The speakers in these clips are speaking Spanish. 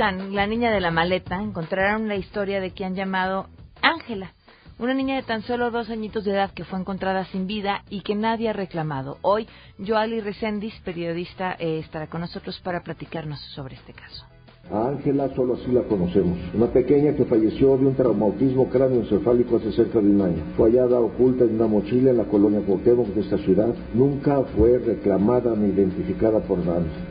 la niña de la maleta, encontrarán la historia de que han llamado Ángela, una niña de tan solo dos añitos de edad que fue encontrada sin vida y que nadie ha reclamado. Hoy, Joali Recendis, periodista, eh, estará con nosotros para platicarnos sobre este caso. A Ángela solo así la conocemos. Una pequeña que falleció de un traumatismo cráneoencefálico hace cerca de un año. Fue hallada oculta en una mochila en la colonia Cuauhtémoc de esta ciudad. Nunca fue reclamada ni identificada por nadie.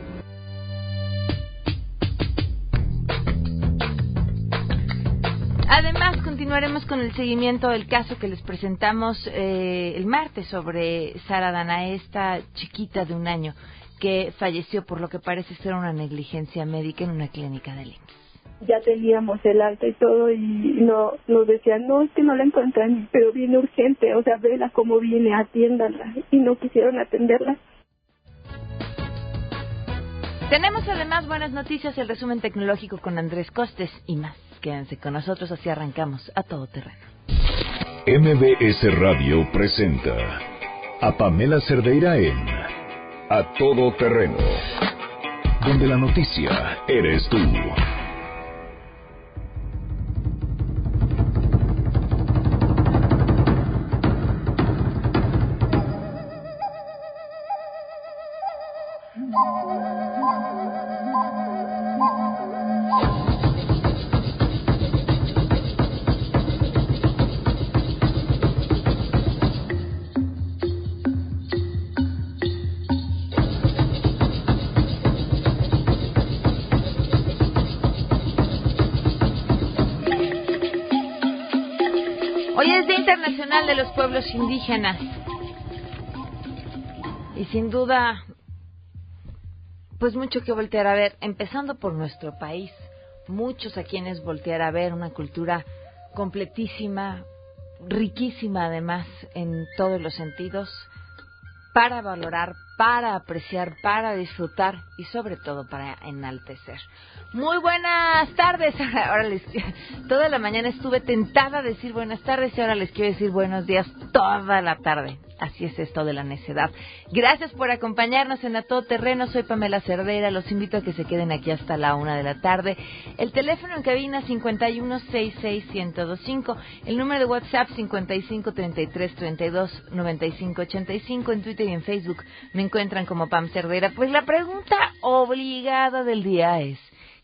Continuaremos con el seguimiento del caso que les presentamos eh, el martes sobre Sara Dana, esta chiquita de un año que falleció por lo que parece ser una negligencia médica en una clínica de IMSS ya teníamos el alta y todo y no nos decían no es que no la encuentran pero viene urgente o sea vela cómo viene atiéndala y no quisieron atenderla tenemos además buenas noticias el resumen tecnológico con Andrés Costes y más quédense con nosotros así arrancamos a todo terreno MBS Radio presenta a Pamela Cerdeira en a todo terreno, donde la noticia eres tú. Y sin duda, pues mucho que voltear a ver, empezando por nuestro país, muchos a quienes voltear a ver, una cultura completísima, riquísima además en todos los sentidos, para valorar, para apreciar, para disfrutar y sobre todo para enaltecer. Muy buenas tardes. Ahora les toda la mañana estuve tentada a decir buenas tardes y ahora les quiero decir buenos días toda la tarde. Así es esto de la necedad. Gracias por acompañarnos en A Todo Terreno. Soy Pamela Cerdeira. Los invito a que se queden aquí hasta la una de la tarde. El teléfono en cabina 5166125. El número de WhatsApp 5533329585. En Twitter y en Facebook me encuentran como Pam Cerdeira. Pues la pregunta obligada del día es,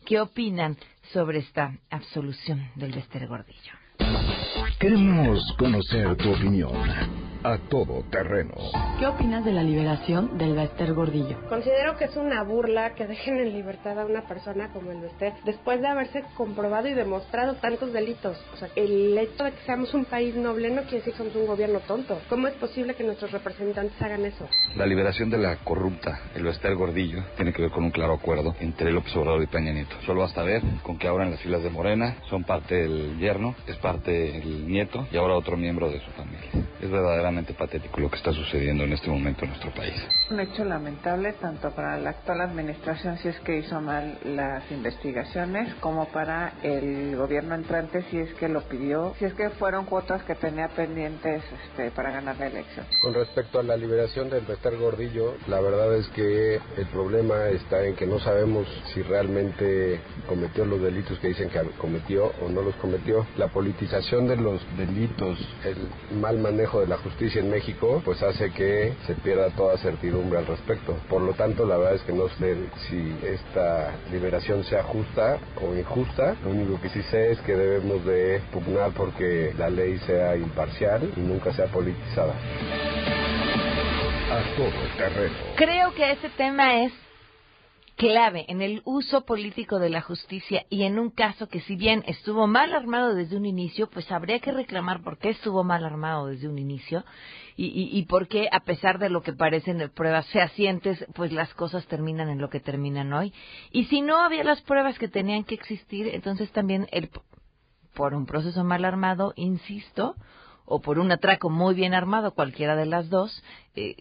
¿qué opinan sobre esta absolución del Bester Gordillo? Queremos conocer tu opinión a todo terreno. ¿Qué opinas de la liberación del Bester Gordillo? Considero que es una burla que dejen en libertad a una persona como el Bester después de haberse comprobado y demostrado tantos delitos. O sea, el hecho de que seamos un país noble no quiere decir que somos un gobierno tonto. ¿Cómo es posible que nuestros representantes hagan eso? La liberación de la corrupta, el Bester Gordillo, tiene que ver con un claro acuerdo entre López Obrador y Peña Nieto. Solo basta ver con que ahora en las filas de Morena son parte del yerno, es parte el nieto y ahora otro miembro de su familia. Es verdaderamente patético lo que está sucediendo en este momento en nuestro país. Un hecho lamentable tanto para la actual administración si es que hizo mal las investigaciones como para el gobierno entrante si es que lo pidió, si es que fueron cuotas que tenía pendientes este, para ganar la elección. Con respecto a la liberación del Bester Gordillo, la verdad es que el problema está en que no sabemos si realmente cometió los delitos que dicen que cometió o no los cometió. La politización de los delitos, el mal manejo de la justicia en México, pues hace que se pierda toda certidumbre al respecto. Por lo tanto, la verdad es que no sé si esta liberación sea justa o injusta. Lo único que sí sé es que debemos de pugnar porque la ley sea imparcial y nunca sea politizada. A todo terreno. Creo que ese tema es clave en el uso político de la justicia y en un caso que si bien estuvo mal armado desde un inicio, pues habría que reclamar por qué estuvo mal armado desde un inicio y, y, y por qué a pesar de lo que parecen pruebas fehacientes, pues las cosas terminan en lo que terminan hoy. Y si no había las pruebas que tenían que existir, entonces también el, por un proceso mal armado, insisto, o por un atraco muy bien armado, cualquiera de las dos, eh,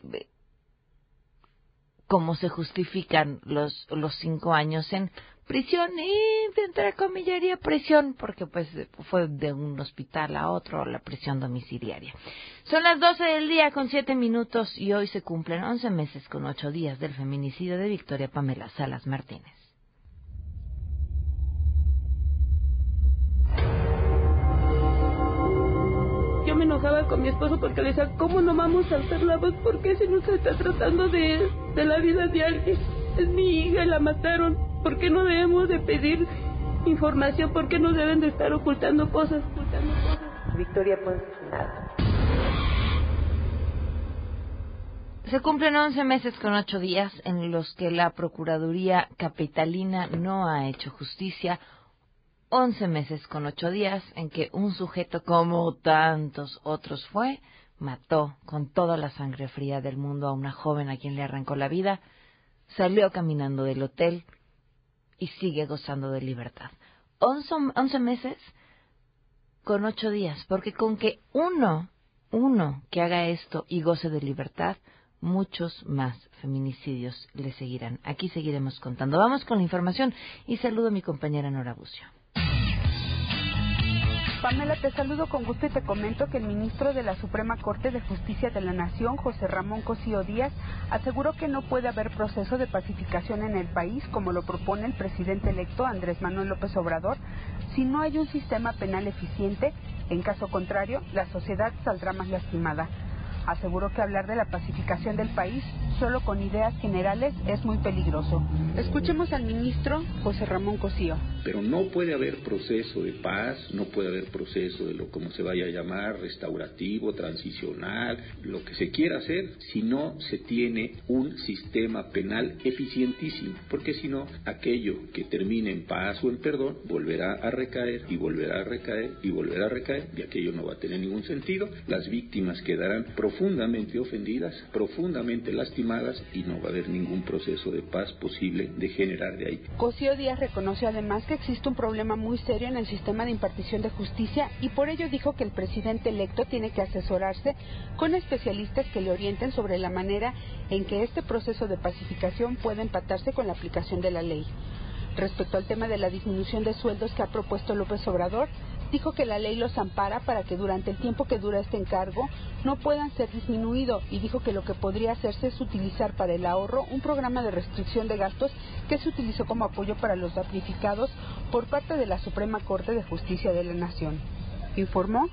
cómo se justifican los, los cinco años en prisión y entre comillaría prisión porque pues fue de un hospital a otro la prisión domiciliaria. Son las doce del día con siete minutos y hoy se cumplen once meses con ocho días del feminicidio de Victoria Pamela Salas Martínez. Enojaba con mi esposo porque le decía, ¿cómo no vamos a alzar la voz? ¿Por qué si no se está tratando de, de la vida de alguien? Es mi hija y la mataron. ¿Por qué no debemos de pedir información? ¿Por qué no deben de estar ocultando cosas? Ocultando cosas? Victoria pues nada. Se cumplen 11 meses con 8 días en los que la Procuraduría Capitalina no ha hecho justicia. 11 meses con 8 días en que un sujeto como tantos otros fue, mató con toda la sangre fría del mundo a una joven a quien le arrancó la vida, salió caminando del hotel y sigue gozando de libertad. 11, 11 meses con 8 días, porque con que uno, uno que haga esto y goce de libertad, muchos más feminicidios le seguirán. Aquí seguiremos contando. Vamos con la información y saludo a mi compañera Nora Bucio. Pamela, te saludo con gusto y te comento que el ministro de la Suprema Corte de Justicia de la Nación, José Ramón Cosío Díaz, aseguró que no puede haber proceso de pacificación en el país, como lo propone el presidente electo Andrés Manuel López Obrador, si no hay un sistema penal eficiente. En caso contrario, la sociedad saldrá más lastimada aseguró que hablar de la pacificación del país solo con ideas generales es muy peligroso. Escuchemos al ministro José Ramón Cosío. Pero no puede haber proceso de paz, no puede haber proceso de lo como se vaya a llamar, restaurativo, transicional, lo que se quiera hacer, si no se tiene un sistema penal eficientísimo, porque si no, aquello que termine en paz o en perdón volverá a recaer y volverá a recaer y volverá a recaer y aquello no va a tener ningún sentido. Las víctimas quedarán profundamente profundamente ofendidas, profundamente lastimadas y no va a haber ningún proceso de paz posible de generar de ahí. Cosío Díaz reconoció además que existe un problema muy serio en el sistema de impartición de justicia y por ello dijo que el presidente electo tiene que asesorarse con especialistas que le orienten sobre la manera en que este proceso de pacificación puede empatarse con la aplicación de la ley. Respecto al tema de la disminución de sueldos que ha propuesto López Obrador, dijo que la ley los ampara para que durante el tiempo que dura este encargo no puedan ser disminuidos y dijo que lo que podría hacerse es utilizar para el ahorro un programa de restricción de gastos que se utilizó como apoyo para los damnificados por parte de la Suprema Corte de Justicia de la Nación. Informó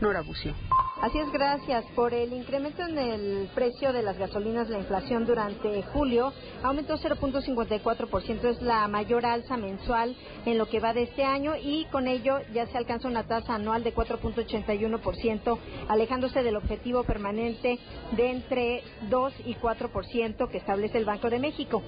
Nora Bucio. Así es, gracias. Por el incremento en el precio de las gasolinas, la inflación durante julio aumentó 0.54%, es la mayor alza mensual en lo que va de este año y con ello ya se alcanza una tasa anual de 4.81%, alejándose del objetivo permanente de entre 2 y 4% que establece el Banco de México.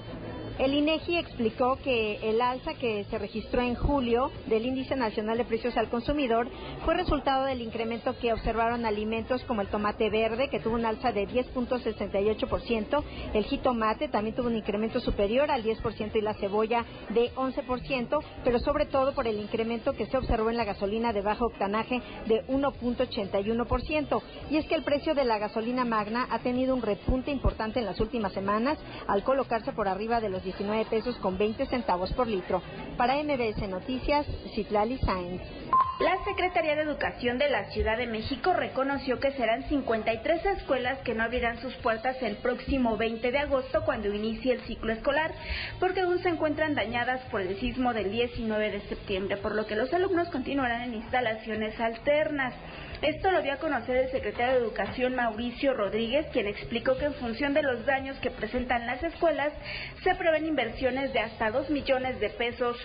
El INEGI explicó que el alza que se registró en julio del Índice Nacional de Precios al Consumidor fue resultado del incremento que observaron alimentos como el tomate verde, que tuvo un alza de 10.68%, el jitomate también tuvo un incremento superior al 10% y la cebolla de 11%, pero sobre todo por el incremento que se observó en la gasolina de bajo octanaje de 1.81%. Y es que el precio de la gasolina magna ha tenido un repunte importante en las últimas semanas al colocarse por arriba de los 19 pesos con 20 centavos por litro. Para MBS Noticias, Citlali Sainz. La Secretaría de Educación de la Ciudad de México reconoció que serán 53 escuelas que no abrirán sus puertas el próximo 20 de agosto cuando inicie el ciclo escolar, porque aún se encuentran dañadas por el sismo del 19 de septiembre, por lo que los alumnos continuarán en instalaciones alternas. Esto lo dio a conocer el secretario de Educación Mauricio Rodríguez, quien explicó que en función de los daños que presentan las escuelas, se prevén inversiones de hasta 2 millones de pesos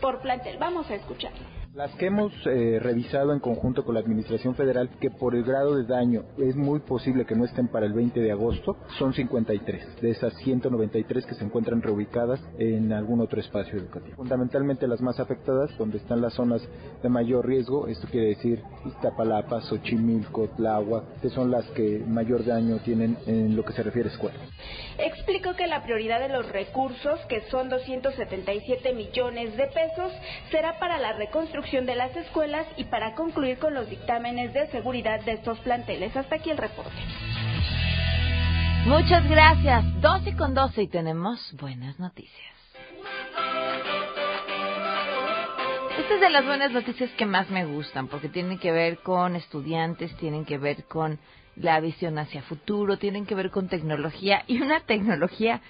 por plantel. Vamos a escucharlo. Las que hemos eh, revisado en conjunto con la Administración Federal, que por el grado de daño es muy posible que no estén para el 20 de agosto, son 53, de esas 193 que se encuentran reubicadas en algún otro espacio educativo. Fundamentalmente las más afectadas, donde están las zonas de mayor riesgo, esto quiere decir Iztapalapa, Xochimilco, Tláhuac, que son las que mayor daño tienen en lo que se refiere a escuelas. Explicó que la prioridad de los recursos, que son 277 millones de pesos, será para la reconstrucción de las escuelas y para concluir con los dictámenes de seguridad de estos planteles. Hasta aquí el reporte. Muchas gracias. 12 con 12 y tenemos buenas noticias. Esta es de las buenas noticias que más me gustan porque tienen que ver con estudiantes, tienen que ver con la visión hacia futuro, tienen que ver con tecnología y una tecnología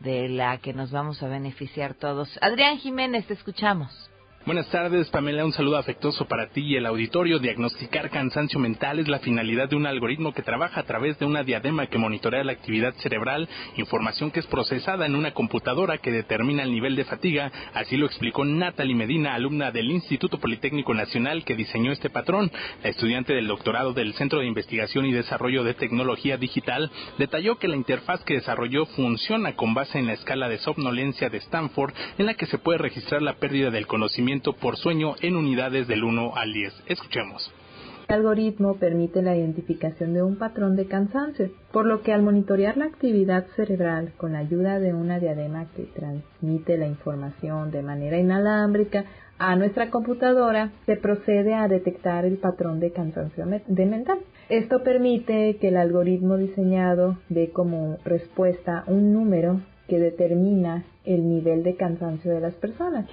de la que nos vamos a beneficiar todos. Adrián Jiménez, te escuchamos. Buenas tardes, Pamela. Un saludo afectuoso para ti y el auditorio. Diagnosticar cansancio mental es la finalidad de un algoritmo que trabaja a través de una diadema que monitorea la actividad cerebral, información que es procesada en una computadora que determina el nivel de fatiga. Así lo explicó Natalie Medina, alumna del Instituto Politécnico Nacional que diseñó este patrón. La estudiante del doctorado del Centro de Investigación y Desarrollo de Tecnología Digital detalló que la interfaz que desarrolló funciona con base en la escala de somnolencia de Stanford, en la que se puede registrar la pérdida del conocimiento por sueño en unidades del 1 al 10. Escuchemos. El algoritmo permite la identificación de un patrón de cansancio, por lo que al monitorear la actividad cerebral con la ayuda de una diadema que transmite la información de manera inalámbrica a nuestra computadora, se procede a detectar el patrón de cansancio mental. Esto permite que el algoritmo diseñado dé como respuesta un número que determina el nivel de cansancio de las personas.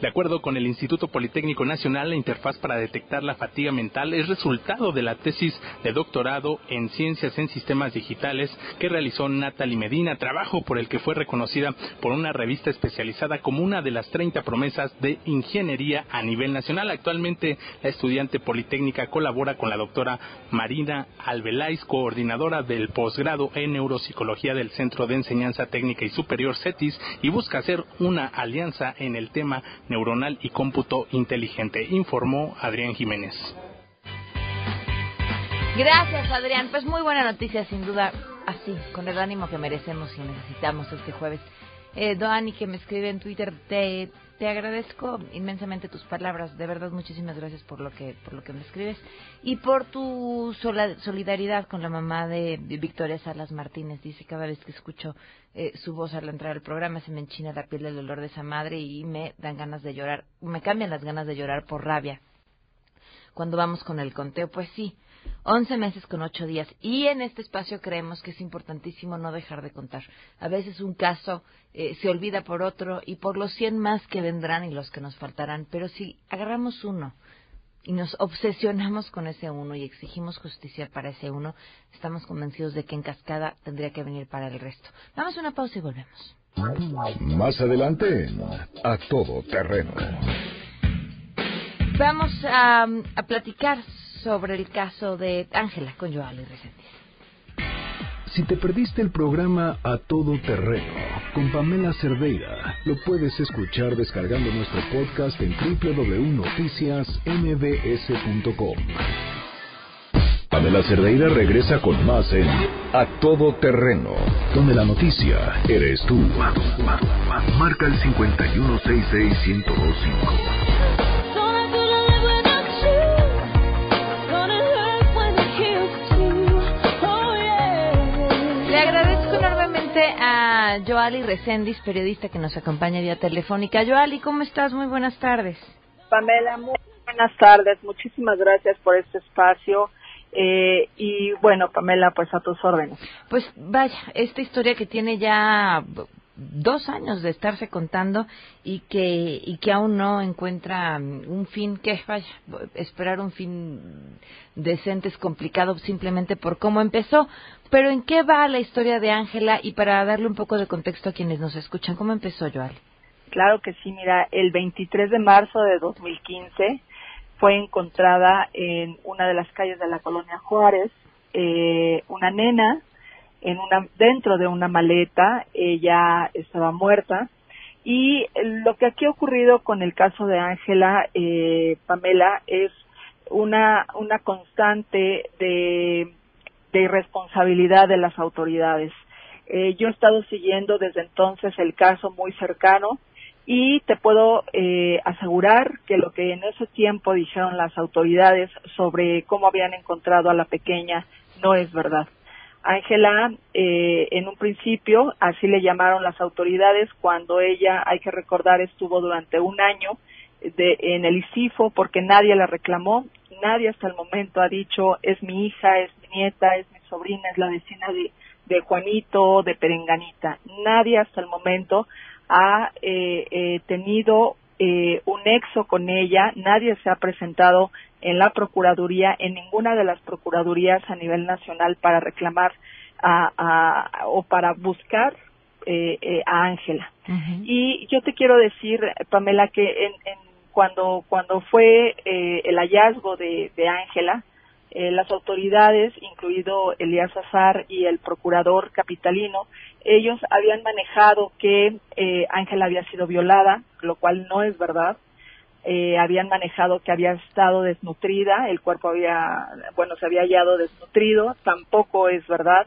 De acuerdo con el Instituto Politécnico Nacional, la interfaz para detectar la fatiga mental es resultado de la tesis de doctorado en Ciencias en Sistemas Digitales que realizó Natalie Medina, trabajo por el que fue reconocida por una revista especializada como una de las 30 promesas de ingeniería a nivel nacional. Actualmente, la estudiante politécnica colabora con la doctora Marina Albeláiz, coordinadora del posgrado en neuropsicología del Centro de Enseñanza Técnica y Superior CETIS, y busca hacer una alianza en el tema neuronal y cómputo inteligente, informó Adrián Jiménez. Gracias, Adrián. Pues muy buena noticia, sin duda, así, con el ánimo que merecemos y necesitamos este jueves. Eh, Doani, que me escribe en Twitter, te, te agradezco inmensamente tus palabras. De verdad, muchísimas gracias por lo que, por lo que me escribes y por tu solidaridad con la mamá de Victoria Salas Martínez. Dice cada vez que escucho eh, su voz al entrar al programa se me enchina la piel del dolor de esa madre y me dan ganas de llorar. Me cambian las ganas de llorar por rabia. Cuando vamos con el conteo, pues sí, 11 meses con 8 días. Y en este espacio creemos que es importantísimo no dejar de contar. A veces un caso eh, se olvida por otro y por los 100 más que vendrán y los que nos faltarán. Pero si agarramos uno y nos obsesionamos con ese uno y exigimos justicia para ese uno, estamos convencidos de que en cascada tendría que venir para el resto. Vamos a una pausa y volvemos. Más adelante, a todo terreno. Vamos a, a platicar sobre el caso de Ángela con Joali Resendiz. Si te perdiste el programa A Todo Terreno con Pamela Cerdeira, lo puedes escuchar descargando nuestro podcast en www.noticiasmbs.com. Pamela Cerdeira regresa con más en A Todo Terreno, donde la noticia eres tú. Marca el 5166125. A Joali Recendis, periodista que nos acompaña vía telefónica. Joali, ¿cómo estás? Muy buenas tardes. Pamela, muy buenas tardes. Muchísimas gracias por este espacio. Eh, y bueno, Pamela, pues a tus órdenes. Pues vaya, esta historia que tiene ya dos años de estarse contando y que y que aún no encuentra un fin que esperar un fin decente es complicado simplemente por cómo empezó. Pero en qué va la historia de Ángela y para darle un poco de contexto a quienes nos escuchan cómo empezó Joal claro que sí mira el 23 de marzo de 2015 fue encontrada en una de las calles de la colonia Juárez eh, una nena en una, dentro de una maleta, ella estaba muerta. Y lo que aquí ha ocurrido con el caso de Ángela, eh, Pamela, es una, una constante de, irresponsabilidad de las autoridades. Eh, yo he estado siguiendo desde entonces el caso muy cercano y te puedo eh, asegurar que lo que en ese tiempo dijeron las autoridades sobre cómo habían encontrado a la pequeña no es verdad. Ángela, eh, en un principio, así le llamaron las autoridades, cuando ella, hay que recordar, estuvo durante un año de, en el ICIFO porque nadie la reclamó, nadie hasta el momento ha dicho es mi hija, es mi nieta, es mi sobrina, es la vecina de, de Juanito, de Perenganita. Nadie hasta el momento ha eh, eh, tenido eh, un nexo con ella, nadie se ha presentado en la Procuraduría, en ninguna de las Procuradurías a nivel nacional para reclamar a, o para buscar eh, eh, a Ángela. Y yo te quiero decir, Pamela, que en, cuando, cuando fue eh, el hallazgo de Ángela, las autoridades, incluido Elías Azar y el procurador capitalino, ellos habían manejado que Ángela había sido violada, lo cual no es verdad. habían manejado que había estado desnutrida, el cuerpo había, bueno, se había hallado desnutrido, tampoco es verdad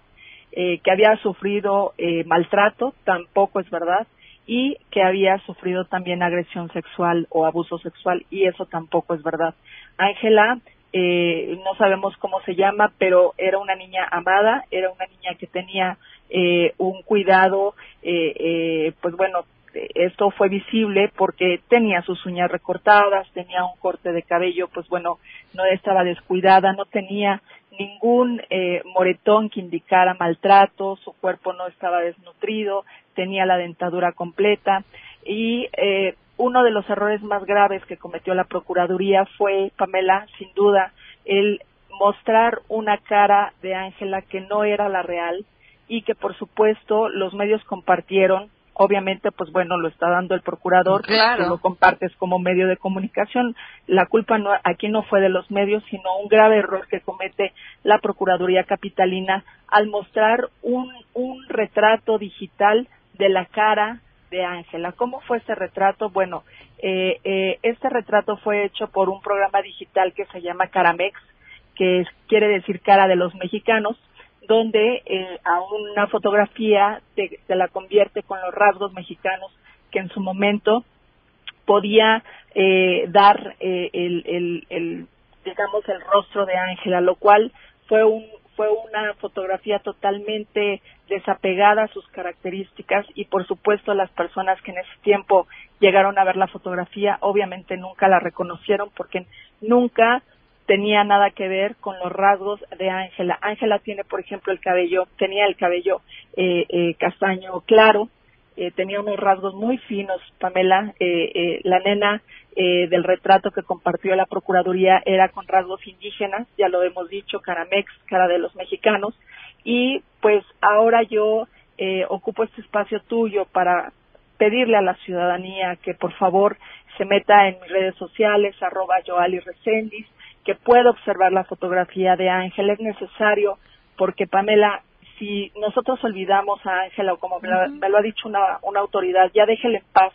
eh, que había sufrido eh, maltrato, tampoco es verdad, y que había sufrido también agresión sexual o abuso sexual, y eso tampoco es verdad. Ángela, eh, no sabemos cómo se llama, pero era una niña amada, era una niña que tenía eh, un cuidado, eh, eh, pues bueno, esto fue visible porque tenía sus uñas recortadas, tenía un corte de cabello, pues bueno, no estaba descuidada, no tenía ningún eh, moretón que indicara maltrato, su cuerpo no estaba desnutrido, tenía la dentadura completa y eh, uno de los errores más graves que cometió la Procuraduría fue, Pamela, sin duda, el mostrar una cara de Ángela que no era la real y que por supuesto los medios compartieron obviamente, pues bueno, lo está dando el procurador, claro. lo compartes como medio de comunicación. La culpa no, aquí no fue de los medios, sino un grave error que comete la Procuraduría Capitalina al mostrar un, un retrato digital de la cara de Ángela. ¿Cómo fue ese retrato? Bueno, eh, eh, este retrato fue hecho por un programa digital que se llama Caramex, que quiere decir cara de los mexicanos, donde eh, a una fotografía se, la convierte con los rasgos mexicanos que en su momento podía eh, dar eh, el, el, digamos el rostro de Ángela, lo cual fue un fue una fotografía totalmente desapegada a sus características y por supuesto las personas que en ese tiempo llegaron a ver la fotografía obviamente nunca la reconocieron porque nunca tenía nada que ver con los rasgos de Ángela. Ángela tiene, por ejemplo, el cabello, tenía el cabello eh, eh, castaño claro, eh, tenía unos rasgos muy finos, Pamela. la nena del retrato que compartió la Procuraduría era con rasgos indígenas, ya lo hemos dicho, caramex, cara de los mexicanos. Y pues ahora yo ocupo este espacio tuyo para pedirle a la ciudadanía que por favor se meta en mis redes sociales, arroba Joali Recendis, que pueda observar la fotografía de Ángela. Es necesario porque, Pamela, si nosotros olvidamos a Ángela, o como me, lo ha dicho una, una autoridad, ya déjela en paz.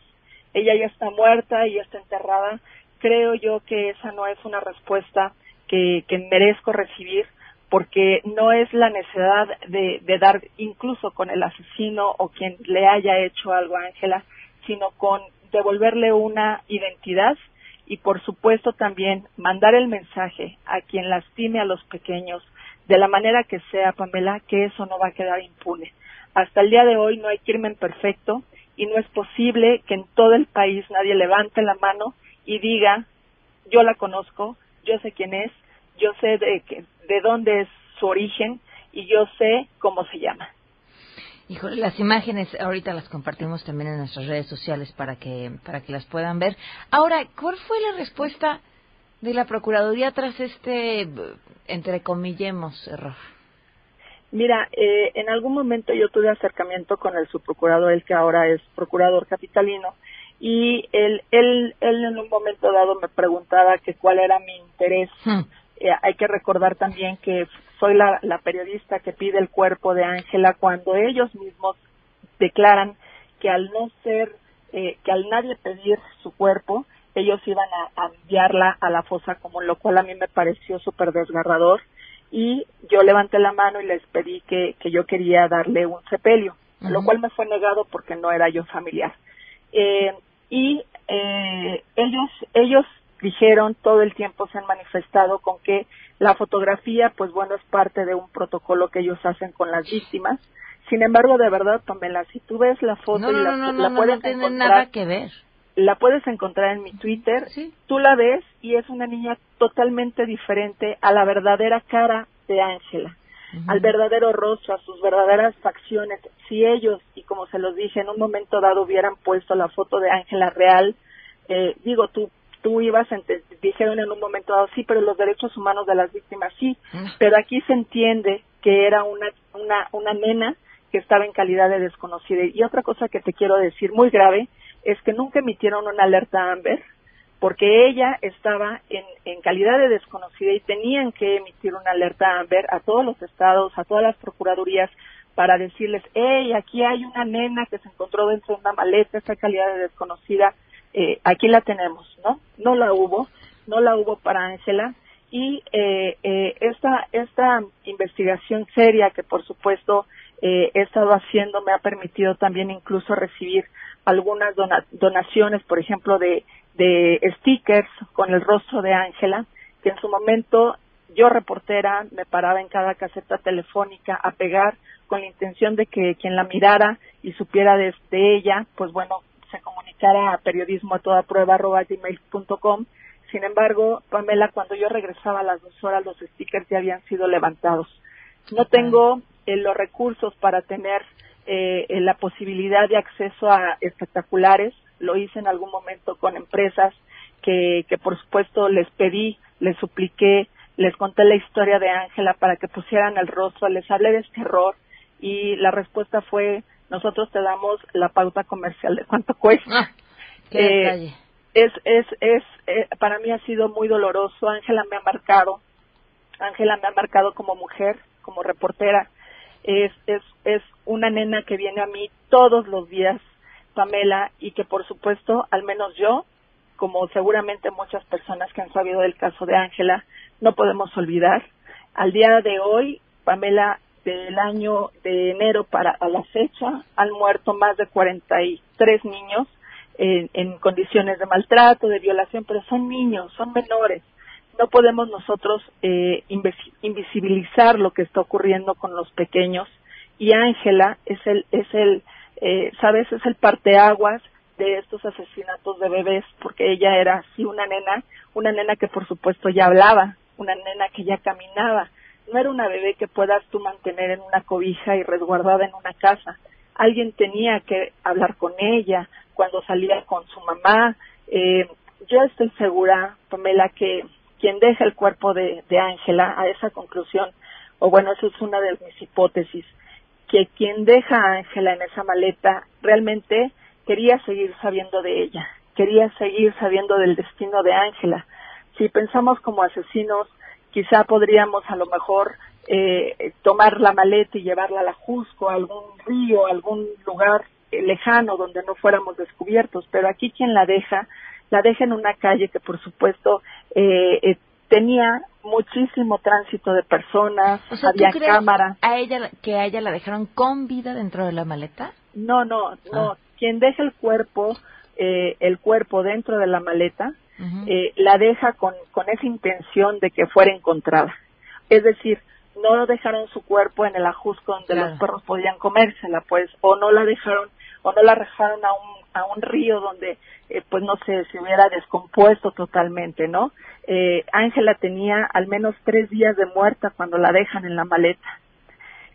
Ella ya está muerta y ya está enterrada. Creo yo que esa no es una respuesta que, que merezco recibir porque no es la necesidad de, de, dar incluso con el asesino o quien le haya hecho algo a Ángela, sino con devolverle una identidad y por supuesto también mandar el mensaje a quien lastime a los pequeños de la manera que sea, Pamela, que eso no va a quedar impune. Hasta el día de hoy no hay crimen perfecto y no es posible que en todo el país nadie levante la mano y diga, yo la conozco, yo sé quién es, yo sé de, de dónde es su origen y yo sé cómo se llama. Híjole, las imágenes ahorita las compartimos también en nuestras redes sociales para que para que las puedan ver. Ahora, ¿cuál fue la respuesta de la procuraduría tras este entrecomillemos error? Mira, eh, en algún momento yo tuve acercamiento con el subprocurador, el que ahora es procurador capitalino, y él, él, él en un momento dado me preguntaba que cuál era mi interés. Hmm. Eh, hay que recordar también que soy la, periodista que pide el cuerpo de Ángela cuando ellos mismos declaran que al no ser, eh, que al nadie pedir su cuerpo, ellos iban a, enviarla a la fosa común, lo cual a mí me pareció súper desgarrador. Y yo levanté la mano y les pedí que, que yo quería darle un sepelio, lo cual me fue negado porque no era yo familiar. Eh, y eh, ellos, ellos dijeron, todo el tiempo se han manifestado con que la fotografía, pues bueno, es parte de un protocolo que ellos hacen con las víctimas. Sin embargo, de verdad, Pamela, si tú ves la foto y la, la puedes encontrar, nada que ver. La puedes encontrar en mi Twitter. Tú la ves y es una niña totalmente diferente a la verdadera cara de Ángela, al verdadero rostro, a sus verdaderas facciones. Si ellos, y como se los dije, en un momento dado hubieran puesto la foto de Ángela real, eh, digo, tú tú ibas, dijeron en un momento dado, sí, pero los derechos humanos de las víctimas sí, mm. pero aquí se entiende que era una, una, una nena que estaba en calidad de desconocida. Y otra cosa que te quiero decir muy grave es que nunca emitieron una alerta Amber porque ella estaba en, calidad de desconocida y tenían que emitir una alerta Amber a todos los estados, a todas las procuradurías para decirles, hey, aquí hay una nena que se encontró dentro de una maleta, esta calidad de desconocida, eh, aquí la tenemos, ¿no? No la hubo, no la hubo para Ángela y eh, eh, esta, esta investigación seria que por supuesto eh, he estado haciendo me ha permitido también incluso recibir algunas donaciones, por ejemplo, de, de stickers con el rostro de Ángela, que en su momento yo reportera me paraba en cada caseta telefónica a pegar con la intención de que quien la mirara y supiera de, ella, pues bueno, se comunicara a periodismo a toda prueba gmail.com. Sin embargo, Pamela, cuando yo regresaba a las dos horas, los stickers ya habían sido levantados. No tengo eh, los recursos para tener eh, la posibilidad de acceso a espectaculares. Lo hice en algún momento con empresas que, que por supuesto les pedí, les supliqué, les conté la historia de Ángela para que pusieran el rostro, les hablé de este error y la respuesta fue nosotros te damos la pauta comercial de cuánto cuesta. Ah, eh, es es es eh, para mí ha sido muy doloroso. Ángela me ha marcado, Ángela me ha marcado como mujer, como reportera. Es es es una nena que viene a mí todos los días, Pamela, y que por supuesto, al menos yo, como seguramente muchas personas que han sabido del caso de Ángela, no podemos olvidar. Al día de hoy, Pamela, del año de enero para la fecha han muerto más de 43 niños en, en condiciones de maltrato, de violación, pero son niños, son menores. No podemos nosotros eh, invisibilizar lo que está ocurriendo con los pequeños y Ángela es el, es el, eh, sabes, es el parteaguas de estos asesinatos de bebés, porque ella era así una nena, una nena que por supuesto ya hablaba, una nena que ya caminaba, no era una bebé que puedas tú mantener en una cobija y resguardada en una casa. Alguien tenía que hablar con ella cuando salía con su mamá. Eh, yo estoy segura, Pamela, que quien deja el cuerpo de Ángela a esa conclusión, o bueno, eso es una de mis hipótesis, que quien deja a Ángela en esa maleta realmente quería seguir sabiendo de ella, quería seguir sabiendo del destino de Ángela. Si pensamos como asesinos, quizá podríamos a lo mejor eh, tomar la maleta y llevarla a la Jusco, a algún río, a algún lugar eh, lejano donde no fuéramos descubiertos, pero aquí quien la deja, la deja en una calle que por supuesto eh, tenía muchísimo tránsito de personas, había cámara. A ella que a ella la dejaron con vida dentro de la maleta. No, no, no. Ah. Quien deja el cuerpo, el cuerpo dentro de la maleta, eh, la deja con, con esa intención de que fuera encontrada. Es decir, no dejaron su cuerpo en el ajusco donde los perros podían comérsela, pues, o no la dejaron, o no la dejaron a un, a un río donde, eh, pues, no sé, se hubiera descompuesto totalmente, ¿no? Eh, Ángela tenía al menos tres días de muerta cuando la dejan en la maleta.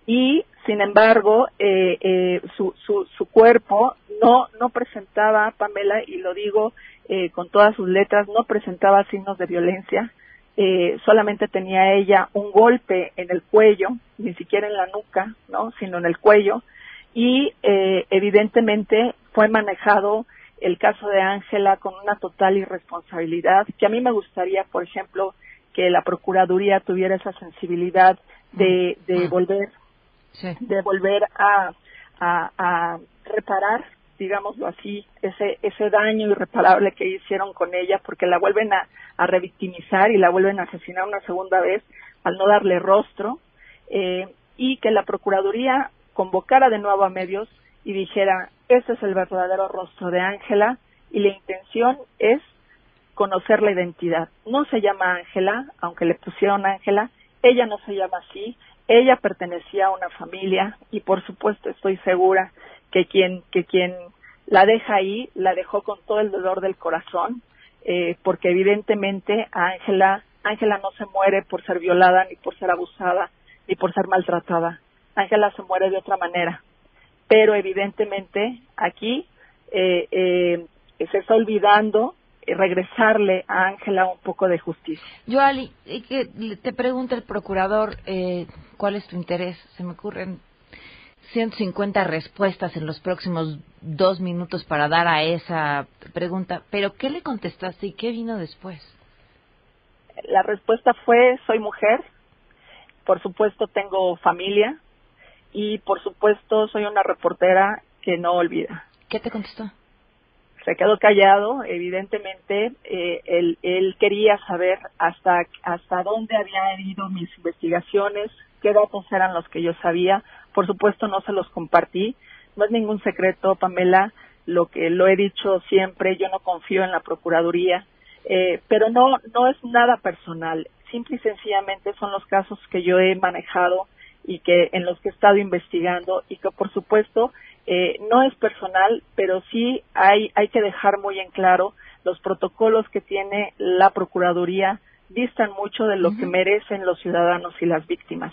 Y, sin embargo, eh, su, su, su cuerpo no, no presentaba, Pamela, y lo digo eh, con todas sus letras, no presentaba signos de violencia, eh, solamente tenía ella un golpe en el cuello, ni siquiera en la nuca, ¿no? sino en el cuello, y eh, evidentemente fue manejado el caso de Ángela con una total irresponsabilidad, que a mí me gustaría, por ejemplo, que la Procuraduría tuviera esa sensibilidad de, de mm. volver, de volver a, a, a reparar digámoslo así, ese, ese daño irreparable que hicieron con ella, porque la vuelven a, a revictimizar y la vuelven a asesinar una segunda vez al no darle rostro, eh, y que la Procuraduría convocara de nuevo a medios y dijera, ese es el verdadero rostro de Ángela y la intención es conocer la identidad. No se llama Ángela, aunque le pusieron Ángela, ella no se llama así, ella pertenecía a una familia y por supuesto estoy segura que quien, que quien la deja ahí, la dejó con todo el dolor del corazón, eh, porque evidentemente Ángela, Ángela no se muere por ser violada, ni por ser abusada, ni por ser maltratada. Ángela se muere de otra manera. Pero evidentemente aquí eh, eh, se está olvidando regresarle a Ángela un poco de justicia. Joali, te pregunta el procurador, ¿cuál es tu interés? Se me ocurren 150 respuestas en los próximos dos minutos para dar a esa pregunta, pero ¿qué le contestaste y qué vino después? La respuesta fue, soy mujer, por supuesto tengo familia y por supuesto soy una reportera que no olvida. ¿Qué te contestó? Se quedó callado, evidentemente eh, él, él quería saber hasta, hasta dónde había ido mis investigaciones, qué datos eran los que yo sabía. Por supuesto no se los compartí, no es ningún secreto, Pamela, lo que lo he dicho siempre, yo no confío en la Procuraduría, eh, pero no, no es nada personal, simple y sencillamente son los casos que yo he manejado y que en los que he estado investigando y que por supuesto eh, no es personal, pero sí hay, hay que dejar muy en claro los protocolos que tiene la Procuraduría distan mucho de lo que merecen los ciudadanos y las víctimas.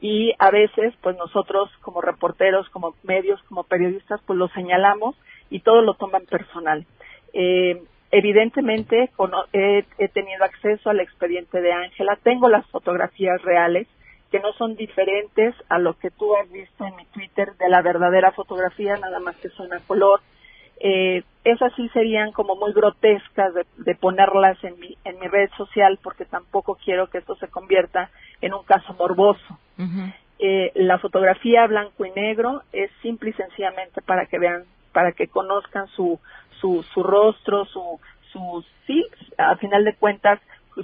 Y a veces, pues nosotros como reporteros, como medios, como periodistas, pues lo señalamos y todo lo toman personal. Eh, evidentemente, he, he tenido acceso al expediente de Ángela, tengo las fotografías reales, que no son diferentes a lo que tú has visto en mi Twitter de la verdadera fotografía, nada más que son a color. Eh, esas sí serían como muy grotescas de, ponerlas en mi, en mi red social porque tampoco quiero que esto se convierta en un caso morboso. eh, la fotografía blanco y negro es simple y sencillamente para que vean, para que conozcan su, su, su rostro, su, su, sí, a final de cuentas,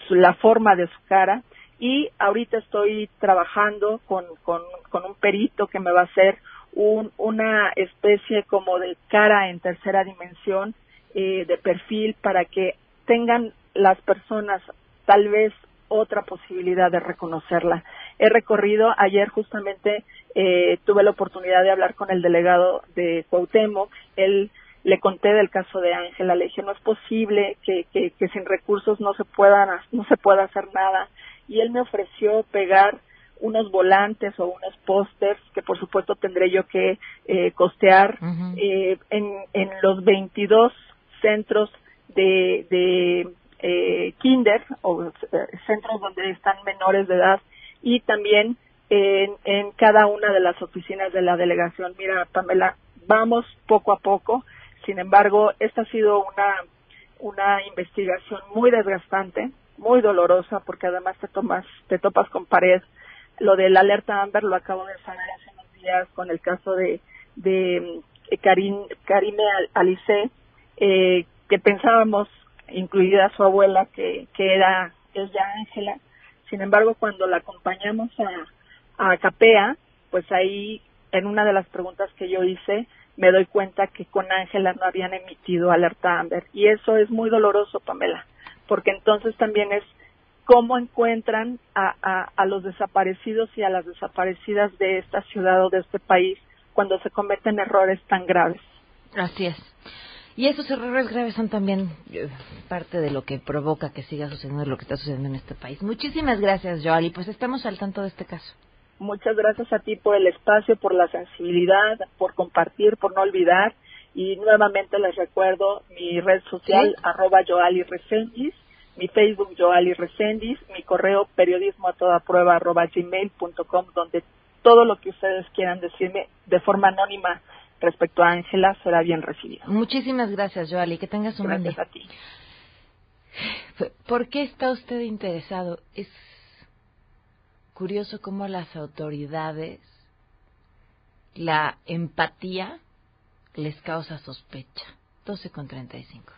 la forma de su cara y ahorita estoy trabajando con, con, un perito que me va a hacer un, una especie como de cara en tercera dimensión eh, de perfil para que tengan las personas tal vez otra posibilidad de reconocerla. He recorrido, ayer justamente eh, tuve la oportunidad de hablar con el delegado de Cuauhtémoc, él le conté del caso de Ángela, le dije no es posible que, que, que sin recursos no se puedan, no se pueda hacer nada, y él me ofreció pegar unos volantes o unos pósters que por supuesto tendré yo que eh, costear eh, en, en los 22 centros de, de eh, kinder o centros donde están menores de edad y también en, en cada una de las oficinas de la delegación. Mira, Pamela, vamos poco a poco. Sin embargo, esta ha sido una, una investigación muy desgastante muy dolorosa porque además te tomas, te topas con pared. Lo del alerta Amber lo acabo de saber hace unos días con el caso de, de eh, Karim, Karime Alice, eh, que pensábamos, incluida su abuela, que, que era, es ya Ángela. Sin embargo, cuando la acompañamos a, a Capea, pues ahí, en una de las preguntas que yo hice, me doy cuenta que con Ángela no habían emitido alerta Amber. Y eso es muy doloroso, Pamela porque entonces también es cómo encuentran a, a, los desaparecidos y a las desaparecidas de esta ciudad o de este país cuando se cometen errores tan graves. Así es. Y esos errores graves son también eh, parte de lo que provoca que siga sucediendo lo que está sucediendo en este país. Muchísimas gracias, Joali. Pues estamos al tanto de este caso. Muchas gracias a ti por el espacio, por la sensibilidad, por compartir, por no olvidar y nuevamente les recuerdo mi red social, arroba Joali Recendis, mi Facebook Joali Recendis, mi correo periodismo a toda prueba arroba gmail.com, donde todo lo que ustedes quieran decirme de forma anónima respecto a Ángela será bien recibido. Muchísimas gracias, Joali. Que tengas un gracias buen a ti. ¿Por qué está usted interesado? Es curioso cómo las autoridades, la empatía les causa sospecha. 12 con 35.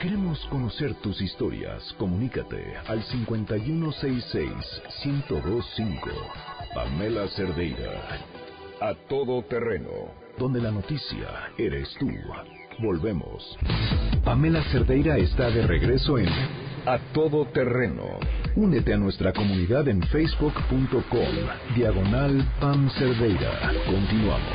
Queremos conocer tus historias. Comunícate al 5166-1025. Pamela Cerdeira. A todo terreno. Donde la noticia eres tú. Volvemos. Pamela Cerdeira está de regreso en A Todo Terreno. Únete a nuestra comunidad en facebook.com. Diagonal Pam Cerdeira. Continuamos.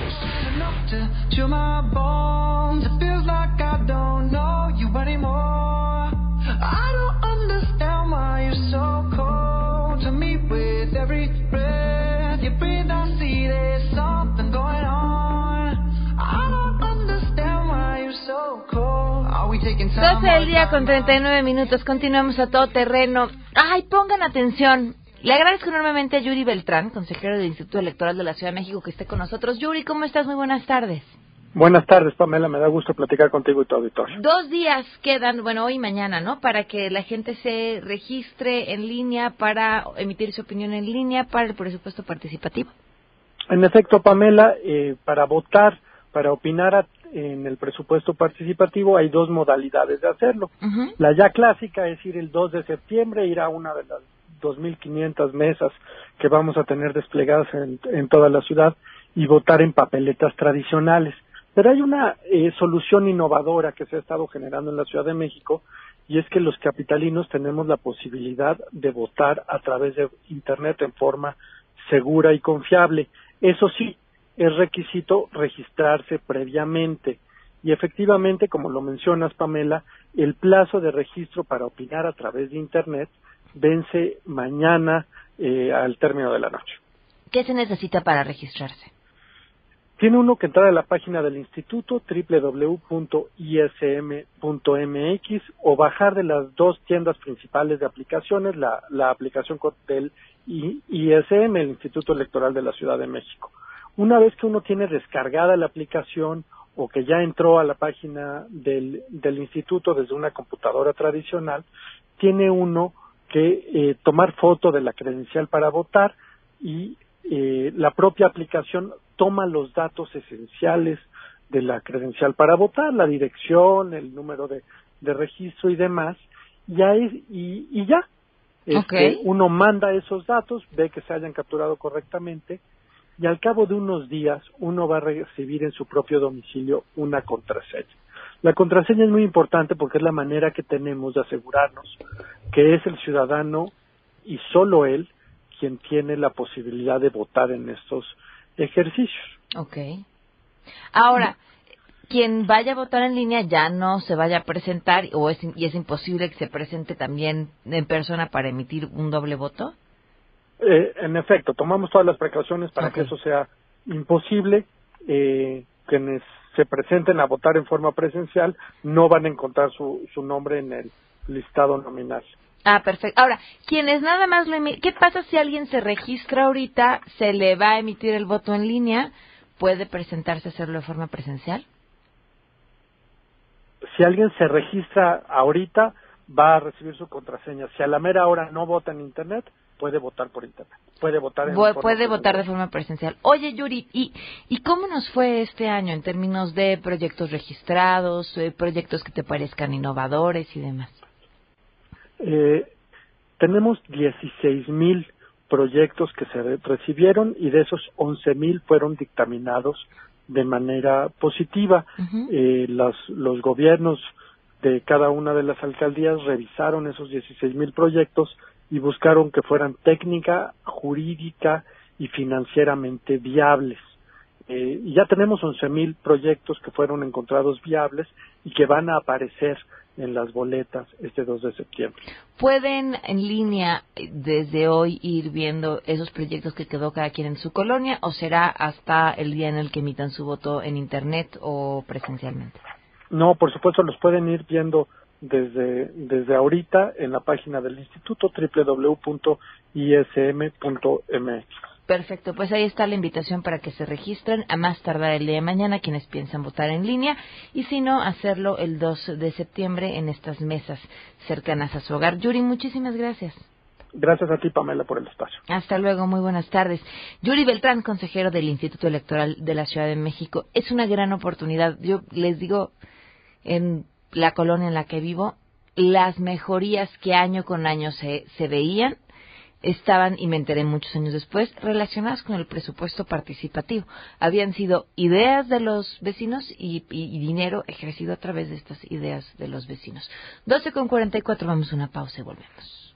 12 del día con 39 minutos. Continuamos a todo terreno. Ay, pongan atención. Le agradezco enormemente a Yuri Beltrán, consejero del Instituto Electoral de la Ciudad de México, que esté con nosotros. Yuri, ¿cómo estás? Muy buenas tardes. Buenas tardes, Pamela. Me da gusto platicar contigo y tu auditorio. Dos días quedan, bueno, hoy y mañana, ¿no? Para que la gente se registre en línea para emitir su opinión en línea para el presupuesto participativo. En efecto, Pamela, eh, para votar, para opinar en el presupuesto participativo hay dos modalidades de hacerlo. La ya clásica es ir el 2 de septiembre, ir a una de las 2.500 mesas que vamos a tener desplegadas en toda la ciudad y votar en papeletas tradicionales. Pero hay una eh, solución innovadora que se ha estado generando en la Ciudad de México y es que los capitalinos tenemos la posibilidad de votar a través de Internet en forma segura y confiable. Eso sí, es requisito registrarse previamente. Y efectivamente, como lo mencionas, Pamela, el plazo de registro para opinar a través de Internet vence mañana eh, al término de la noche. ¿Qué se necesita para registrarse? Tiene uno que entrar a la página del instituto www.ism.mx o bajar de las dos tiendas principales de aplicaciones, la, la aplicación del ISM, el Instituto Electoral de la Ciudad de México. Una vez que uno tiene descargada la aplicación o que ya entró a la página del, del instituto desde una computadora tradicional, tiene uno que eh, tomar foto de la credencial para votar y eh, la propia aplicación toma los datos esenciales de la credencial para votar, la dirección, el número de, registro y demás, ya y, ya. Este, uno manda esos datos, ve que se hayan capturado correctamente y al cabo de unos días uno va a recibir en su propio domicilio una contraseña. La contraseña es muy importante porque es la manera que tenemos de asegurarnos que es el ciudadano y solo él quien tiene la posibilidad de votar en estos ejercicios. Ok. Ahora, quien vaya a votar en línea ya no se vaya a presentar o es, y es imposible que se presente también en persona para emitir un doble voto. Eh, en efecto, tomamos todas las precauciones para que eso sea imposible. Eh, quienes se presenten a votar en forma presencial no van a encontrar su, su nombre en el listado nominal. Ah, perfecto. Ahora, quienes nada más lo emiten, ¿qué pasa si alguien se registra ahorita, se le va a emitir el voto en línea, puede presentarse a hacerlo de forma presencial? Si alguien se registra ahorita, va a recibir su contraseña. Si a la mera hora no vota en Internet, puede votar por Internet. Puede votar en Puede votar de forma presencial. Oye, Yuri, ¿y, ¿y cómo nos fue este año en términos de proyectos registrados, eh, proyectos que te parezcan innovadores y demás? Eh, tenemos 16 mil proyectos que se recibieron y de esos 11 mil fueron dictaminados de manera positiva. eh, los, los gobiernos de cada una de las alcaldías revisaron esos 16 mil proyectos y buscaron que fueran técnica, jurídica y financieramente viables. Eh, y ya tenemos 11 mil proyectos que fueron encontrados viables y que van a aparecer en las boletas este 2 de septiembre. ¿Pueden en línea eh, desde hoy ir viendo esos proyectos que quedó cada quien en su colonia o será hasta el día en el que emitan su voto en Internet o presencialmente? No, por supuesto los pueden ir viendo desde, desde ahorita en la página del instituto www.ism.mx. Perfecto, pues ahí está la invitación para que se registren a más tardar el día de mañana quienes piensan votar en línea y si no, hacerlo el 2 de septiembre en estas mesas cercanas a su hogar. Yuri, muchísimas gracias. Gracias a ti, Pamela, por el espacio. Hasta luego, muy buenas tardes. Yuri Beltrán, consejero del Instituto Electoral de la Ciudad de México. Es una gran oportunidad. Yo les digo, en la colonia en la que vivo, las mejorías que año con año se, se veían estaban, y me enteré muchos años después, relacionadas con el presupuesto participativo. Habían sido ideas de los vecinos y, dinero ejercido a través de estas ideas de los vecinos. 12 con 44, vamos a una pausa y volvemos.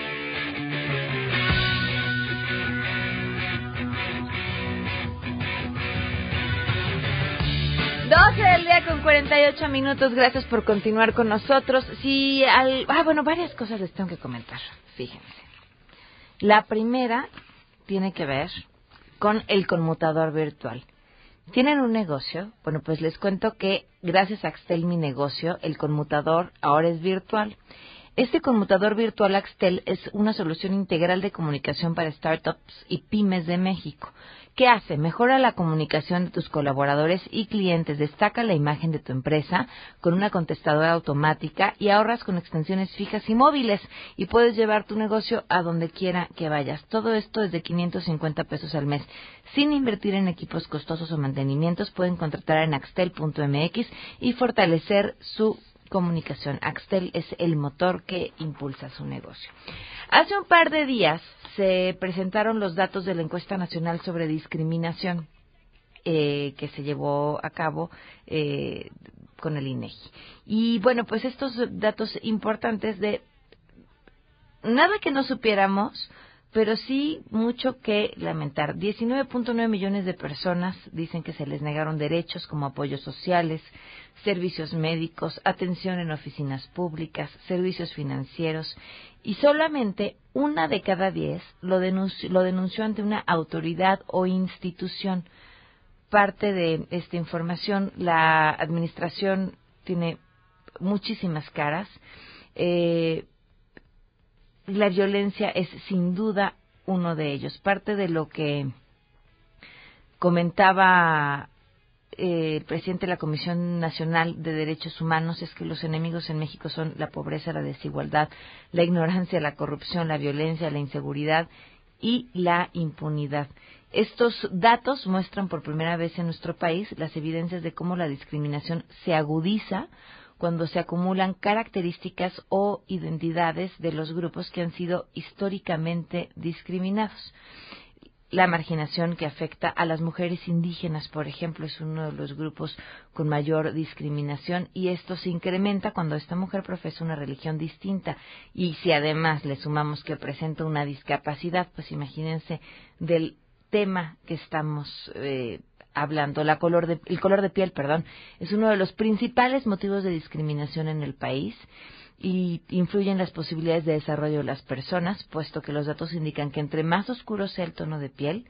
12 del día con 48 minutos. Gracias por continuar con nosotros. Si al, ah, bueno, varias cosas les tengo que comentar. Fíjense. La primera tiene que ver con el conmutador virtual. ¿Tienen un negocio? Bueno, pues les cuento que gracias a Axtel Mi Negocio, el conmutador ahora es virtual. Este conmutador virtual Axtel es una solución integral de comunicación para startups y pymes de México. ¿Qué hace? Mejora la comunicación de tus colaboradores y clientes, destaca la imagen de tu empresa con una contestadora automática y ahorras con extensiones fijas y móviles y puedes llevar tu negocio a donde quiera que vayas. Todo esto es de 550 pesos al mes. Sin invertir en equipos costosos o mantenimientos, pueden contratar en axtel.mx y fortalecer su comunicación. Axtel es el motor que impulsa su negocio. Hace un par de días se presentaron los datos de la encuesta nacional sobre discriminación eh, que se llevó a cabo eh, con el INEGI. Y bueno, pues estos datos importantes de nada que no supiéramos pero sí mucho que lamentar. 19.9 millones de personas dicen que se les negaron derechos como apoyos sociales, servicios médicos, atención en oficinas públicas, servicios financieros y solamente una de cada diez lo denunció, lo denunció ante una autoridad o institución. Parte de esta información, la administración tiene muchísimas caras. Eh, la violencia es sin duda uno de ellos. Parte de lo que comentaba eh, el presidente de la Comisión Nacional de Derechos Humanos es que los enemigos en México son la pobreza, la desigualdad, la ignorancia, la corrupción, la violencia, la inseguridad y la impunidad. Estos datos muestran por primera vez en nuestro país las evidencias de cómo la discriminación se agudiza cuando se acumulan características o identidades de los grupos que han sido históricamente discriminados. La marginación que afecta a las mujeres indígenas, por ejemplo, es uno de los grupos con mayor discriminación y esto se incrementa cuando esta mujer profesa una religión distinta y si además le sumamos que presenta una discapacidad, pues imagínense del tema que estamos eh, hablando, la color de, el color de piel, perdón, es uno de los principales motivos de discriminación en el país y influye en las posibilidades de desarrollo de las personas, puesto que los datos indican que entre más oscuro sea el tono de piel,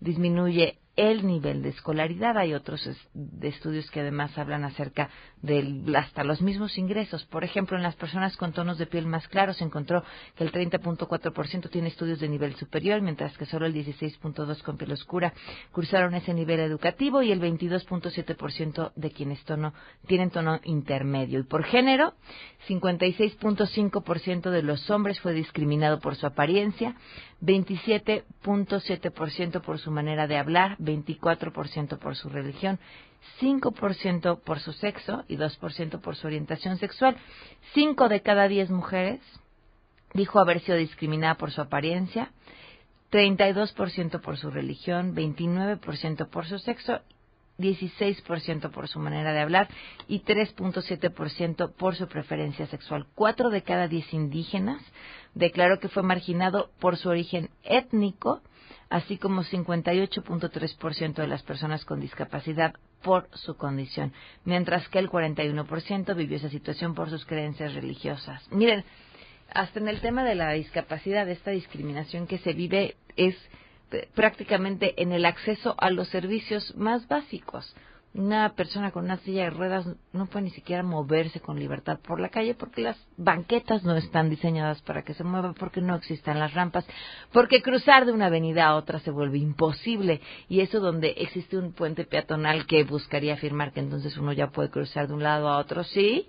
disminuye el nivel de escolaridad. Hay otros estudios que además hablan acerca de hasta los mismos ingresos. Por ejemplo, en las personas con tonos de piel más claros se encontró que el 30.4% tiene estudios de nivel superior, mientras que solo el 16.2% con piel oscura cursaron ese nivel educativo y el 22.7% de quienes tono, tienen tono intermedio. Y por género, 56.5% de los hombres fue discriminado por su apariencia, 27.7% por su manera de hablar, 24% por su religión, 5% por su sexo y 2% por su orientación sexual. 5 de cada 10 mujeres dijo haber sido discriminada por su apariencia, 32% por su religión, 29% por su sexo 16% por su manera de hablar y 3.7% por su preferencia sexual. Cuatro de cada diez indígenas declaró que fue marginado por su origen étnico, así como 58.3% de las personas con discapacidad por su condición, mientras que el 41% vivió esa situación por sus creencias religiosas. Miren, hasta en el tema de la discapacidad, esta discriminación que se vive es prácticamente en el acceso a los servicios más básicos. Una persona con una silla de ruedas no puede ni siquiera moverse con libertad por la calle porque las banquetas no están diseñadas para que se mueva, porque no existen las rampas, porque cruzar de una avenida a otra se vuelve imposible. Y eso donde existe un puente peatonal que buscaría afirmar que entonces uno ya puede cruzar de un lado a otro, sí,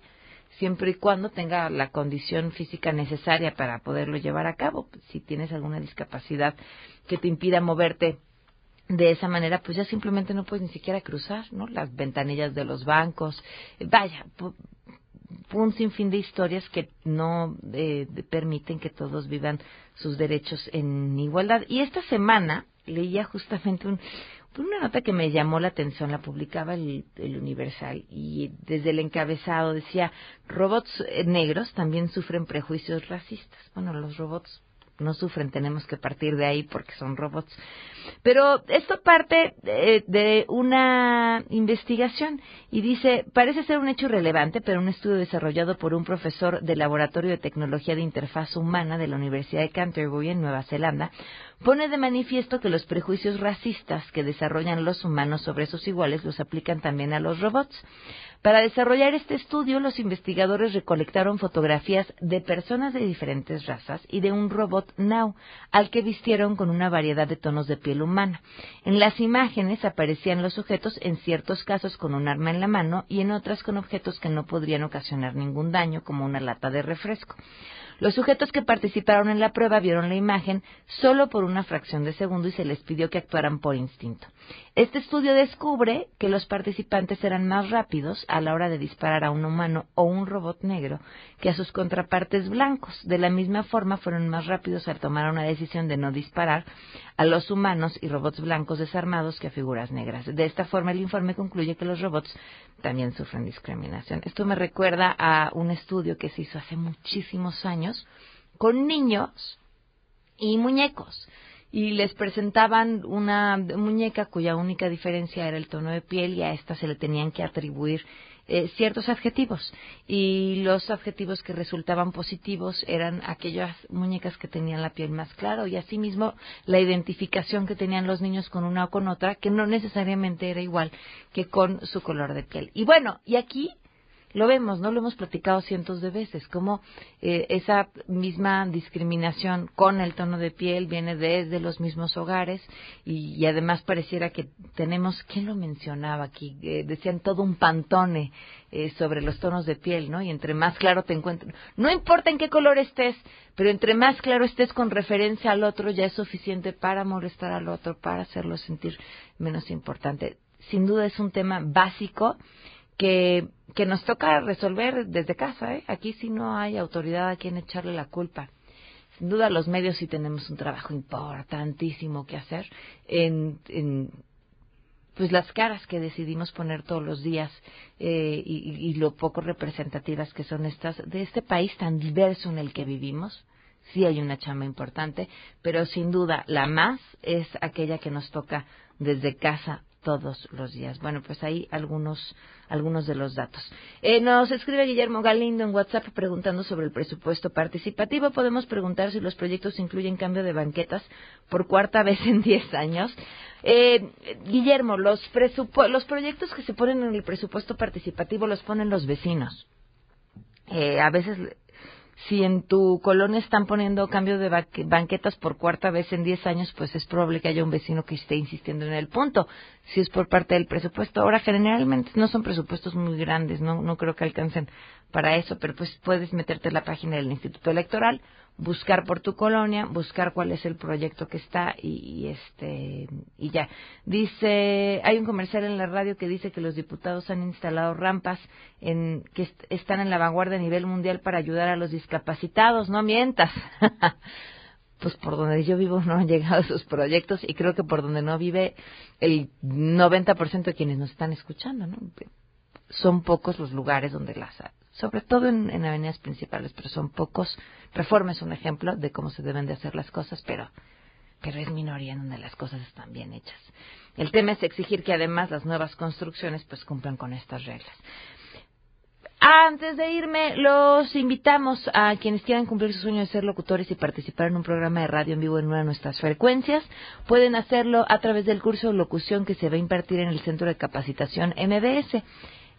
siempre y cuando tenga la condición física necesaria para poderlo llevar a cabo. Si tienes alguna discapacidad que te impida moverte de esa manera, pues ya simplemente no puedes ni siquiera cruzar, ¿no? Las ventanillas de los bancos, vaya, un sinfín de historias que no eh, permiten que todos vivan sus derechos en igualdad. Y esta semana leía justamente un, una nota que me llamó la atención, la publicaba el, el, Universal y desde el encabezado decía, robots eh, negros también sufren prejuicios racistas. Bueno, los robots no sufren, tenemos que partir de ahí porque son robots. Pero esto parte de, una investigación y dice, parece ser un hecho relevante, pero un estudio desarrollado por un profesor del Laboratorio de Tecnología de Interfaz Humana de la Universidad de Canterbury en Nueva Zelanda pone de manifiesto que los prejuicios racistas que desarrollan los humanos sobre sus iguales los aplican también a los robots. Para desarrollar este estudio, los investigadores recolectaron fotografías de personas de diferentes razas y de un robot Now, al que vistieron con una variedad de tonos de piel humana. En las imágenes aparecían los sujetos en ciertos casos con un arma en la mano y en otras con objetos que no podrían ocasionar ningún daño, como una lata de refresco. Los sujetos que participaron en la prueba vieron la imagen solo por una fracción de segundo y se les pidió que actuaran por instinto. Este estudio descubre que los participantes eran más rápidos a la hora de disparar a un humano o un robot negro que a sus contrapartes blancos. De la misma forma, fueron más rápidos al tomar una decisión de no disparar a los humanos y robots blancos desarmados que a figuras negras. De esta forma, el informe concluye que los robots también sufren discriminación. Esto me recuerda a un estudio que se hizo hace muchísimos años con niños y muñecos y les presentaban una muñeca cuya única diferencia era el tono de piel y a esta se le tenían que atribuir eh, ciertos adjetivos y los adjetivos que resultaban positivos eran aquellas muñecas que tenían la piel más clara y asimismo la identificación que tenían los niños con una o con otra que no necesariamente era igual que con su color de piel. Y bueno, y aquí lo vemos, ¿no? Lo hemos platicado cientos de veces, como eh, esa misma discriminación con el tono de piel viene desde los mismos hogares y, además pareciera que tenemos, ¿quién lo mencionaba aquí? Eh, decían todo un pantone eh, sobre los tonos de piel, ¿no? Y entre más claro te encuentres, no importa en qué color estés, pero entre más claro estés con referencia al otro ya es suficiente para molestar al otro, para hacerlo sentir menos importante. Sin duda es un tema básico que, que nos toca resolver desde casa. ¿eh? Aquí sí no hay autoridad a quien echarle la culpa. Sin duda los medios sí tenemos un trabajo importantísimo que hacer en, en pues las caras que decidimos poner todos los días eh, y, y, lo poco representativas que son estas de este país tan diverso en el que vivimos. Sí hay una chamba importante, pero sin duda la más es aquella que nos toca desde casa todos los días. Bueno, pues ahí algunos, algunos de los datos. Eh, nos escribe Guillermo Galindo en WhatsApp preguntando sobre el presupuesto participativo. Podemos preguntar si los proyectos incluyen cambio de banquetas por cuarta vez en 10 años. Eh, Guillermo, los, los proyectos que se ponen en el presupuesto participativo los ponen los vecinos. Eh, a veces si en tu colonia están poniendo cambio de banquetas por cuarta vez en 10 años, pues es probable que haya un vecino que esté insistiendo en el punto, si es por parte del presupuesto. Ahora, generalmente no son presupuestos muy grandes, no, no creo que alcancen para eso, pero pues puedes meterte en la página del Instituto Electoral buscar por tu colonia, buscar cuál es el proyecto que está y, este y ya. Dice, hay un comercial en la radio que dice que los diputados han instalado rampas en que están en la vanguardia a nivel mundial para ayudar a los discapacitados, no mientas. pues por donde yo vivo no han llegado esos proyectos y creo que por donde no vive el 90% de quienes nos están escuchando, ¿no? Son pocos los lugares donde las sobre todo en, avenidas principales, pero son pocos. Reforma es un ejemplo de cómo se deben de hacer las cosas, pero, pero es minoría en donde las cosas están bien hechas. El tema es exigir que además las nuevas construcciones pues cumplan con estas reglas. Antes de irme, los invitamos a quienes quieran cumplir su sueño de ser locutores y participar en un programa de radio en vivo en una de nuestras frecuencias. Pueden hacerlo a través del curso de locución que se va a impartir en el Centro de Capacitación MBS.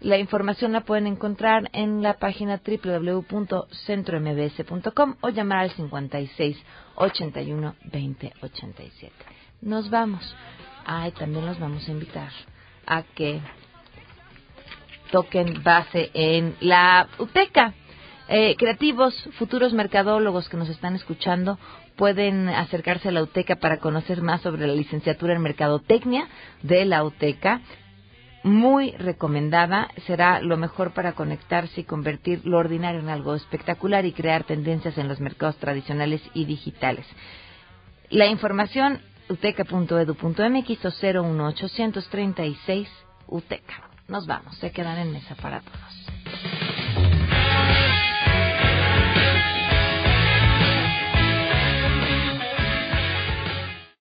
La información la pueden encontrar en la página www.centrombs.com o llamar al 56 81 20 87. Nos vamos. Ay, también los vamos a invitar a que toquen base en la UTECA. Eh, creativos, futuros mercadólogos que nos están escuchando pueden acercarse a la UTECA para conocer más sobre la licenciatura en Mercadotecnia de la UTECA muy recomendada, será lo mejor para conectarse y convertir lo ordinario en algo espectacular y crear tendencias en los mercados tradicionales y digitales. La información uteca.edu.mx o 01836 UTECA. Nos vamos, se quedan en mesa para todos.